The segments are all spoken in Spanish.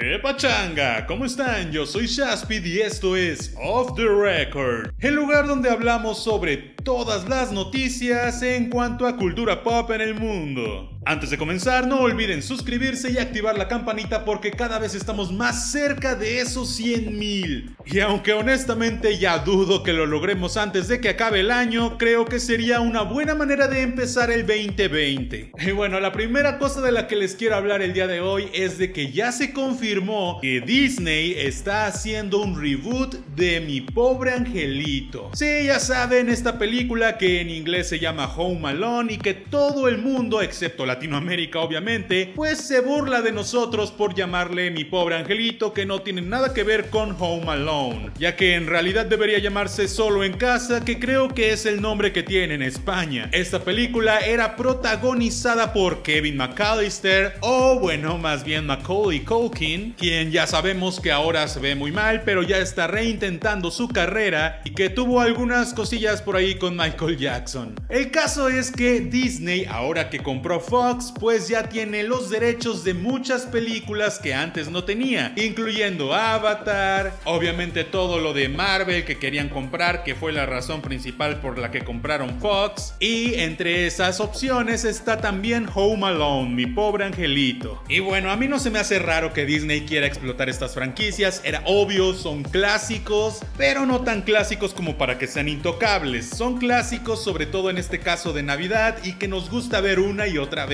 ¿Qué pachanga? ¿Cómo están? Yo soy Shaspid y esto es Off the Record, el lugar donde hablamos sobre todas las noticias en cuanto a cultura pop en el mundo. Antes de comenzar, no olviden suscribirse y activar la campanita porque cada vez estamos más cerca de esos 100 mil. Y aunque honestamente ya dudo que lo logremos antes de que acabe el año, creo que sería una buena manera de empezar el 2020. Y bueno, la primera cosa de la que les quiero hablar el día de hoy es de que ya se confirmó que Disney está haciendo un reboot de Mi pobre angelito. Sí, ya saben, esta película que en inglés se llama Home Alone y que todo el mundo, excepto la Latinoamérica obviamente, pues se burla de nosotros por llamarle mi pobre angelito que no tiene nada que ver con Home Alone, ya que en realidad debería llamarse Solo en casa, que creo que es el nombre que tiene en España. Esta película era protagonizada por Kevin McAllister, o bueno, más bien Macaulay Culkin, quien ya sabemos que ahora se ve muy mal, pero ya está reintentando su carrera y que tuvo algunas cosillas por ahí con Michael Jackson. El caso es que Disney, ahora que compró Fox, pues ya tiene los derechos de muchas películas que antes no tenía, incluyendo Avatar, obviamente todo lo de Marvel que querían comprar, que fue la razón principal por la que compraron Fox, y entre esas opciones está también Home Alone, mi pobre angelito. Y bueno, a mí no se me hace raro que Disney quiera explotar estas franquicias, era obvio, son clásicos, pero no tan clásicos como para que sean intocables, son clásicos sobre todo en este caso de Navidad y que nos gusta ver una y otra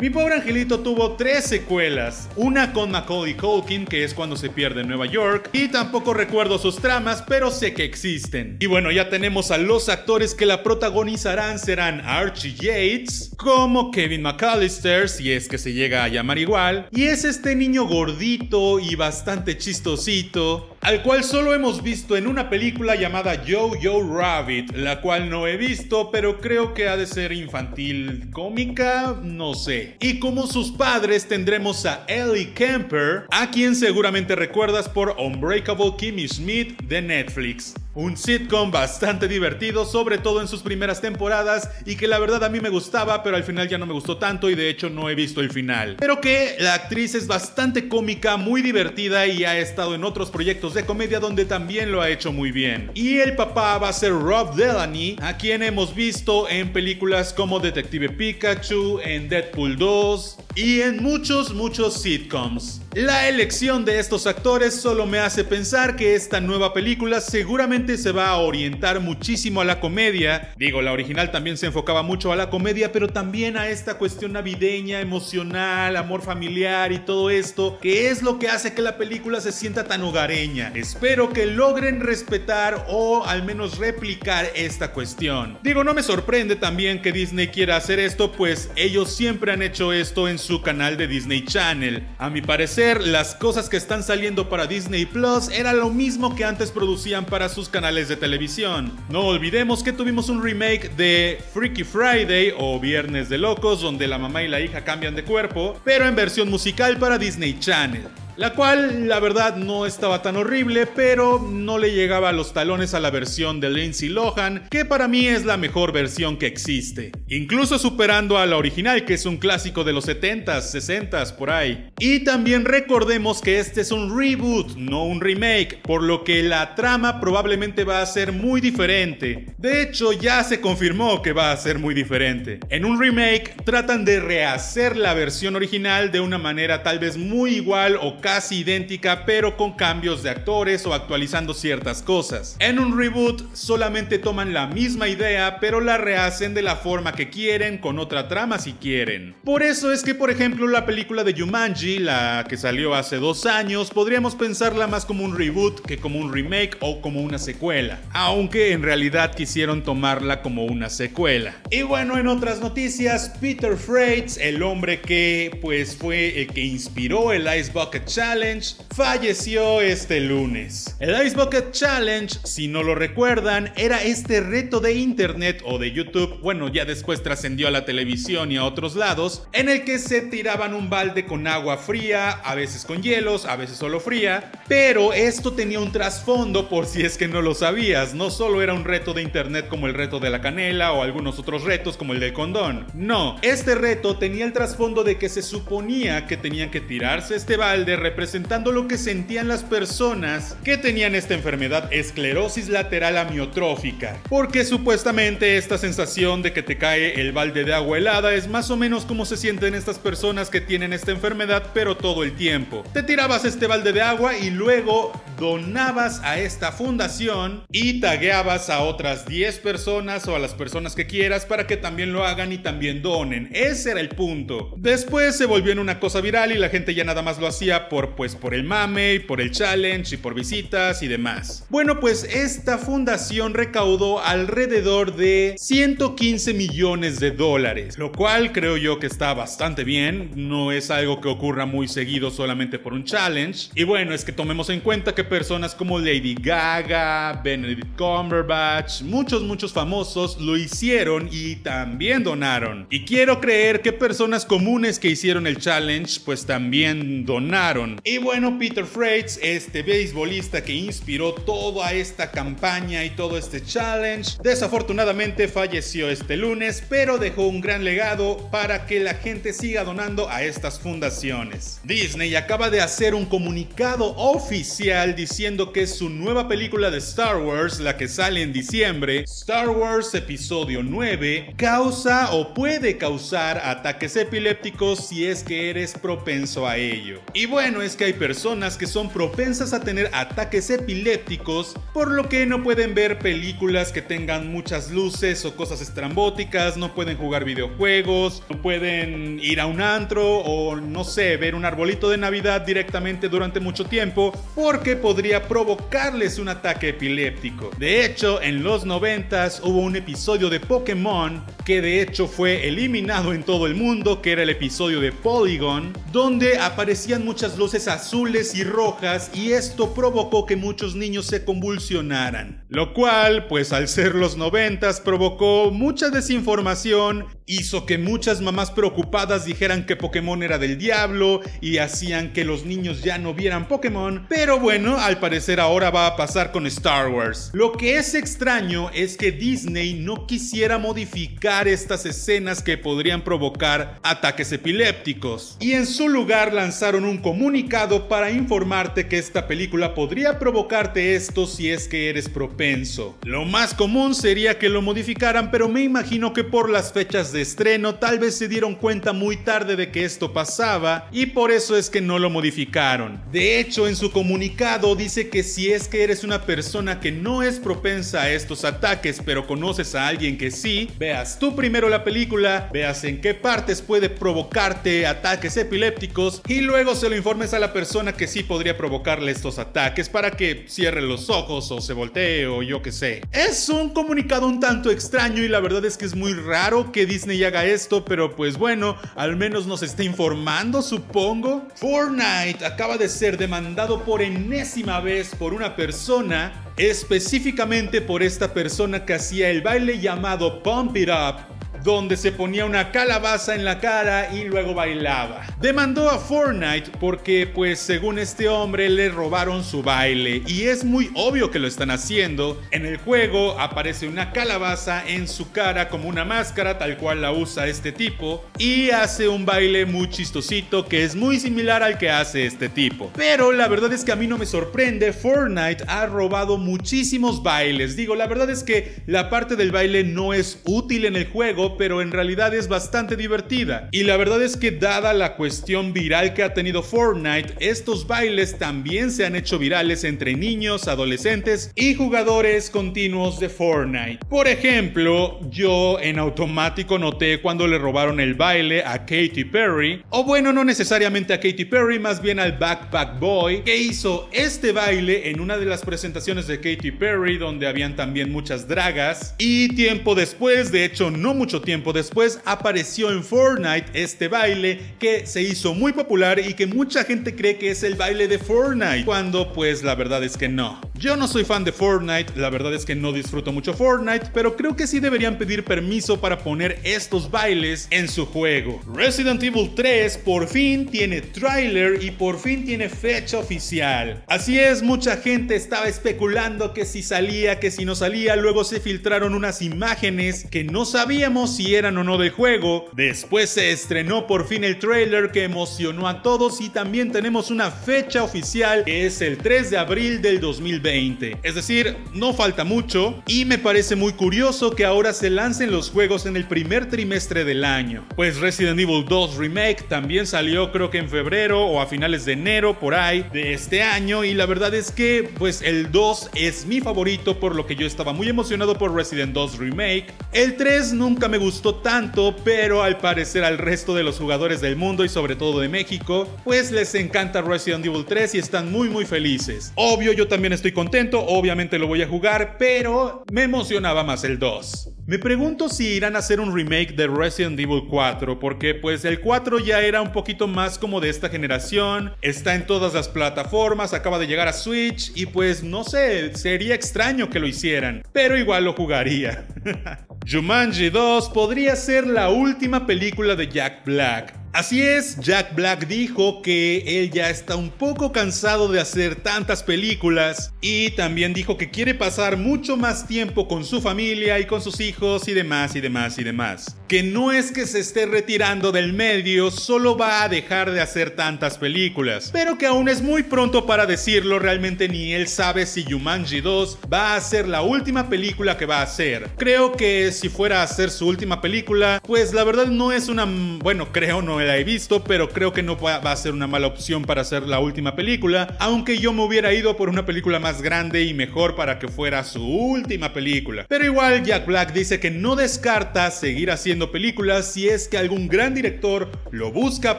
Mi pobre angelito tuvo tres secuelas, una con Macaulay Culkin, que es cuando se pierde en Nueva York, y tampoco recuerdo sus tramas, pero sé que existen. Y bueno, ya tenemos a los actores que la protagonizarán, serán Archie Yates, como Kevin McAllister, si es que se llega a llamar igual, y es este niño gordito y bastante chistosito, al cual solo hemos visto en una película llamada Yo-Yo Rabbit, la cual no he visto, pero creo que ha de ser infantil cómica, no sé. Y como sus padres tendremos a Ellie Kemper, a quien seguramente recuerdas por Unbreakable Kimmy Schmidt de Netflix. Un sitcom bastante divertido, sobre todo en sus primeras temporadas, y que la verdad a mí me gustaba, pero al final ya no me gustó tanto y de hecho no he visto el final. Pero que la actriz es bastante cómica, muy divertida y ha estado en otros proyectos de comedia donde también lo ha hecho muy bien. Y el papá va a ser Rob Delaney, a quien hemos visto en películas como Detective Pikachu, en Deadpool 2 y en muchos, muchos sitcoms. La elección de estos actores solo me hace pensar que esta nueva película seguramente se va a orientar muchísimo a la comedia. Digo, la original también se enfocaba mucho a la comedia, pero también a esta cuestión navideña, emocional, amor familiar y todo esto, que es lo que hace que la película se sienta tan hogareña. Espero que logren respetar o al menos replicar esta cuestión. Digo, no me sorprende también que Disney quiera hacer esto, pues ellos siempre han hecho esto en su canal de Disney Channel. A mi parecer, las cosas que están saliendo para Disney Plus era lo mismo que antes producían para sus canales de televisión. No olvidemos que tuvimos un remake de Freaky Friday o Viernes de Locos donde la mamá y la hija cambian de cuerpo, pero en versión musical para Disney Channel la cual la verdad no estaba tan horrible, pero no le llegaba a los talones a la versión de Lindsay Lohan, que para mí es la mejor versión que existe, incluso superando a la original, que es un clásico de los 70s, 60s, por ahí. Y también recordemos que este es un reboot, no un remake, por lo que la trama probablemente va a ser muy diferente. De hecho, ya se confirmó que va a ser muy diferente. En un remake tratan de rehacer la versión original de una manera tal vez muy igual o casi idéntica pero con cambios de actores o actualizando ciertas cosas. En un reboot solamente toman la misma idea pero la rehacen de la forma que quieren con otra trama si quieren. Por eso es que por ejemplo la película de Jumanji, la que salió hace dos años, podríamos pensarla más como un reboot que como un remake o como una secuela. Aunque en realidad quisieron tomarla como una secuela. Y bueno, en otras noticias, Peter Freights, el hombre que pues fue el que inspiró el Ice Bucket Challenge falleció este lunes. El Ice Bucket Challenge, si no lo recuerdan, era este reto de internet o de YouTube, bueno, ya después trascendió a la televisión y a otros lados, en el que se tiraban un balde con agua fría, a veces con hielos, a veces solo fría, pero esto tenía un trasfondo por si es que no lo sabías, no solo era un reto de internet como el reto de la canela o algunos otros retos como el del condón, no, este reto tenía el trasfondo de que se suponía que tenían que tirarse este balde representando lo que sentían las personas que tenían esta enfermedad esclerosis lateral amiotrófica, porque supuestamente esta sensación de que te cae el balde de agua helada es más o menos como se sienten estas personas que tienen esta enfermedad pero todo el tiempo. Te tirabas este balde de agua y luego donabas a esta fundación y tagueabas a otras 10 personas o a las personas que quieras para que también lo hagan y también donen. Ese era el punto. Después se volvió en una cosa viral y la gente ya nada más lo hacía por pues por el mame y por el challenge y por visitas y demás. Bueno, pues esta fundación recaudó alrededor de 115 millones de dólares, lo cual creo yo que está bastante bien, no es algo que ocurra muy seguido solamente por un challenge. Y bueno, es que tomemos en cuenta que personas como Lady Gaga, Benedict Cumberbatch, muchos muchos famosos lo hicieron y también donaron. Y quiero creer que personas comunes que hicieron el challenge pues también donaron. Y bueno, Peter Freites, este beisbolista que inspiró toda esta campaña y todo este challenge, desafortunadamente falleció este lunes, pero dejó un gran legado para que la gente siga donando a estas fundaciones. Disney acaba de hacer un comunicado oficial diciendo que su nueva película de Star Wars, la que sale en diciembre, Star Wars Episodio 9, causa o puede causar ataques epilépticos si es que eres propenso a ello. Y bueno, es que hay personas que son propensas a tener ataques epilépticos, por lo que no pueden ver películas que tengan muchas luces o cosas estrambóticas, no pueden jugar videojuegos, no pueden ir a un antro o no sé, ver un arbolito de Navidad directamente durante mucho tiempo, porque podría provocarles un ataque epiléptico. De hecho, en los 90 hubo un episodio de Pokémon que de hecho fue eliminado en todo el mundo, que era el episodio de Polygon, donde aparecían muchas luces azules y rojas y esto provocó que muchos niños se convulsionaran. Lo cual, pues al ser los 90 provocó mucha desinformación, hizo que muchas mamás preocupadas dijeran que Pokémon era del diablo y hacían que los niños ya no vieran Pokémon, pero bueno, al parecer ahora va a pasar con Star Wars. Lo que es extraño es que Disney no quisiera modificar estas escenas que podrían provocar ataques epilépticos y en su lugar lanzaron un comunicado para informarte que esta película podría provocarte esto si es que eres propenso. Lo más común sería que lo modificaran, pero me imagino que por las fechas de estreno tal vez se dieron cuenta muy tarde de que esto pasaba y por eso es que no lo modificaron. De hecho, en su comunicado dice que si es que eres una persona que no es propensa a estos ataques, pero conoces a alguien que sí, veas tú primero la película, veas en qué partes puede provocarte ataques epilépticos y luego se lo informes a la persona que sí podría provocarle estos ataques para que cierre los ojos o se voltee o yo que sé. Es un comunicado un tanto extraño y la verdad es que es muy raro que Disney haga esto, pero pues bueno, al menos nos está informando, supongo. Fortnite acaba de ser demandado por enésima vez por una persona específicamente por esta persona que hacía el baile llamado Pump It Up donde se ponía una calabaza en la cara y luego bailaba. Demandó a Fortnite porque pues según este hombre le robaron su baile y es muy obvio que lo están haciendo. En el juego aparece una calabaza en su cara como una máscara tal cual la usa este tipo y hace un baile muy chistosito que es muy similar al que hace este tipo. Pero la verdad es que a mí no me sorprende, Fortnite ha robado muchísimos bailes. Digo, la verdad es que la parte del baile no es útil en el juego, pero en realidad es bastante divertida. Y la verdad es que dada la cuestión viral que ha tenido Fortnite, estos bailes también se han hecho virales entre niños, adolescentes y jugadores continuos de Fortnite. Por ejemplo, yo en automático noté cuando le robaron el baile a Katy Perry, o bueno, no necesariamente a Katy Perry, más bien al Backpack Boy, que hizo este baile en una de las presentaciones de Katy Perry donde habían también muchas dragas y tiempo después, de hecho no mucho tiempo después apareció en Fortnite este baile que se hizo muy popular y que mucha gente cree que es el baile de Fortnite, cuando pues la verdad es que no. Yo no soy fan de Fortnite, la verdad es que no disfruto mucho Fortnite, pero creo que sí deberían pedir permiso para poner estos bailes en su juego. Resident Evil 3 por fin tiene trailer y por fin tiene fecha oficial. Así es, mucha gente estaba especulando que si salía, que si no salía, luego se filtraron unas imágenes que no sabíamos si eran o no del juego. Después se estrenó por fin el trailer que emocionó a todos y también tenemos una fecha oficial que es el 3 de abril del 2020. Es decir, no falta mucho y me parece muy curioso que ahora se lancen los juegos en el primer trimestre del año. Pues Resident Evil 2 Remake también salió creo que en febrero o a finales de enero por ahí de este año y la verdad es que pues el 2 es mi favorito por lo que yo estaba muy emocionado por Resident 2 Remake. El 3 nunca me gustó tanto, pero al parecer al resto de los jugadores del mundo y sobre todo de México, pues les encanta Resident Evil 3 y están muy muy felices. Obvio, yo también estoy contento, obviamente lo voy a jugar, pero me emocionaba más el 2. Me pregunto si irán a hacer un remake de Resident Evil 4, porque pues el 4 ya era un poquito más como de esta generación, está en todas las plataformas, acaba de llegar a Switch y pues no sé, sería extraño que lo hicieran, pero igual lo jugaría. Jumanji 2 podría ser la última película de Jack Black. Así es, Jack Black dijo que él ya está un poco cansado de hacer tantas películas y también dijo que quiere pasar mucho más tiempo con su familia y con sus hijos y demás y demás y demás. Que no es que se esté retirando del medio, solo va a dejar de hacer tantas películas, pero que aún es muy pronto para decirlo, realmente ni él sabe si Jumanji 2 va a ser la última película que va a hacer. Creo que si fuera a ser su última película, pues la verdad no es una, bueno, creo no la he visto, pero creo que no va a ser una mala opción para hacer la última película, aunque yo me hubiera ido por una película más grande y mejor para que fuera su última película. Pero igual Jack Black dice que no descarta seguir haciendo películas si es que algún gran director lo busca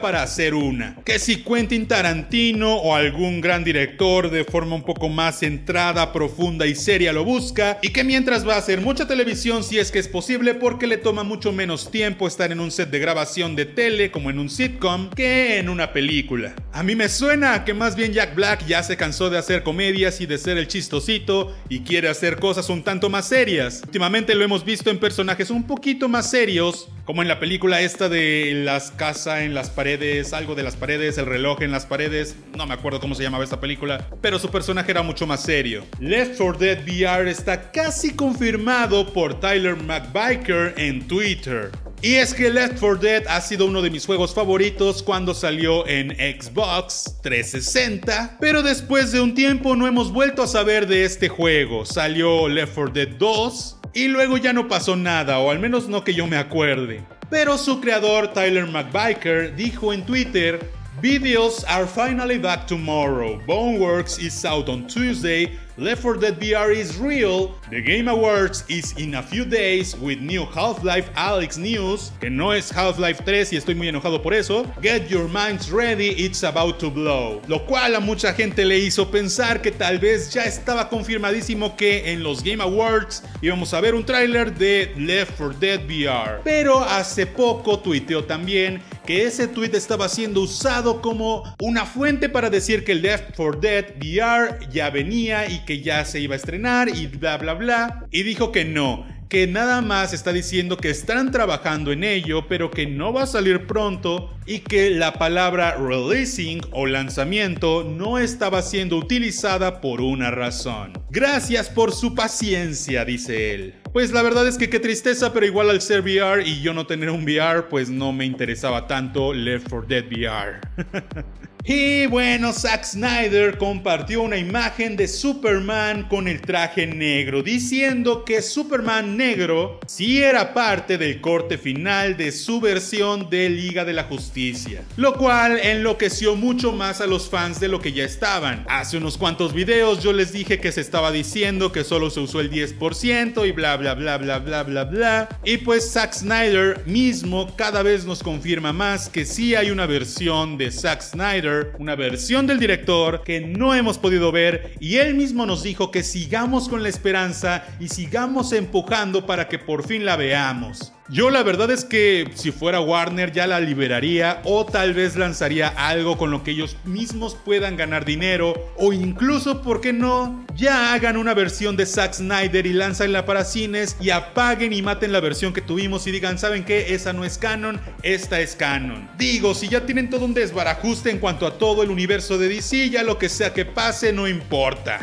para hacer una. Que si Quentin Tarantino o algún gran director de forma un poco más centrada, profunda y seria lo busca, y que mientras va a hacer mucha televisión si es que es posible porque le toma mucho menos tiempo estar en un set de grabación de tele como en en un sitcom que en una película. A mí me suena que más bien Jack Black ya se cansó de hacer comedias y de ser el chistosito y quiere hacer cosas un tanto más serias. Últimamente lo hemos visto en personajes un poquito más serios, como en la película esta de las casas en las paredes, algo de las paredes, el reloj en las paredes, no me acuerdo cómo se llamaba esta película, pero su personaje era mucho más serio. Left 4 Dead VR está casi confirmado por Tyler McBiker en Twitter. Y es que Left 4 Dead ha sido uno de mis juegos favoritos cuando salió en Xbox 360, pero después de un tiempo no hemos vuelto a saber de este juego. Salió Left 4 Dead 2 y luego ya no pasó nada, o al menos no que yo me acuerde. Pero su creador Tyler McBiker dijo en Twitter, Videos are finally back tomorrow. Boneworks is out on Tuesday Left 4 Dead VR is real, The Game Awards is in a few days with new Half-Life Alex news, que no es Half-Life 3 y estoy muy enojado por eso. Get your minds ready, it's about to blow. Lo cual a mucha gente le hizo pensar que tal vez ya estaba confirmadísimo que en los Game Awards íbamos a ver un tráiler de Left 4 Dead VR. Pero hace poco tuiteó también que ese tweet estaba siendo usado como una fuente para decir que Left 4 Dead VR ya venía y que ya se iba a estrenar y bla bla bla. Y dijo que no, que nada más está diciendo que están trabajando en ello, pero que no va a salir pronto y que la palabra releasing o lanzamiento no estaba siendo utilizada por una razón. Gracias por su paciencia, dice él. Pues la verdad es que qué tristeza, pero igual al ser VR y yo no tener un VR, pues no me interesaba tanto Left 4 Dead VR. Y bueno, Zack Snyder compartió una imagen de Superman con el traje negro, diciendo que Superman negro sí era parte del corte final de su versión de Liga de la Justicia, lo cual enloqueció mucho más a los fans de lo que ya estaban. Hace unos cuantos videos yo les dije que se estaba diciendo que solo se usó el 10% y bla bla bla bla bla bla bla. Y pues Zack Snyder mismo cada vez nos confirma más que sí hay una versión de Zack Snyder una versión del director que no hemos podido ver y él mismo nos dijo que sigamos con la esperanza y sigamos empujando para que por fin la veamos. Yo la verdad es que si fuera Warner ya la liberaría o tal vez lanzaría algo con lo que ellos mismos puedan ganar dinero o incluso, ¿por qué no? Ya hagan una versión de Zack Snyder y lánzanla para cines y apaguen y maten la versión que tuvimos y digan, ¿saben qué? Esa no es canon, esta es canon. Digo, si ya tienen todo un desbarajuste en cuanto a todo el universo de DC, ya lo que sea que pase no importa.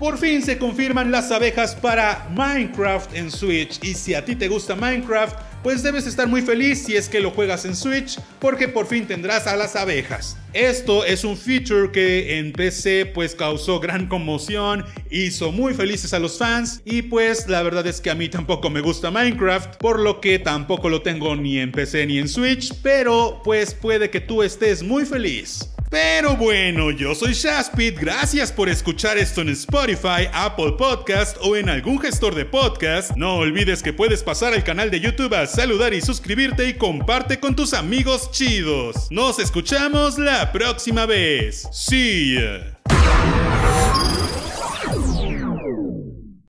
Por fin se confirman las abejas para Minecraft en Switch y si a ti te gusta Minecraft, pues debes estar muy feliz si es que lo juegas en Switch porque por fin tendrás a las abejas. Esto es un feature que en PC pues causó gran conmoción, hizo muy felices a los fans y pues la verdad es que a mí tampoco me gusta Minecraft, por lo que tampoco lo tengo ni en PC ni en Switch, pero pues puede que tú estés muy feliz. Pero bueno, yo soy Shaspit, gracias por escuchar esto en Spotify, Apple Podcast o en algún gestor de podcast. No olvides que puedes pasar al canal de YouTube a saludar y suscribirte y comparte con tus amigos chidos. Nos escuchamos la próxima vez. See ya.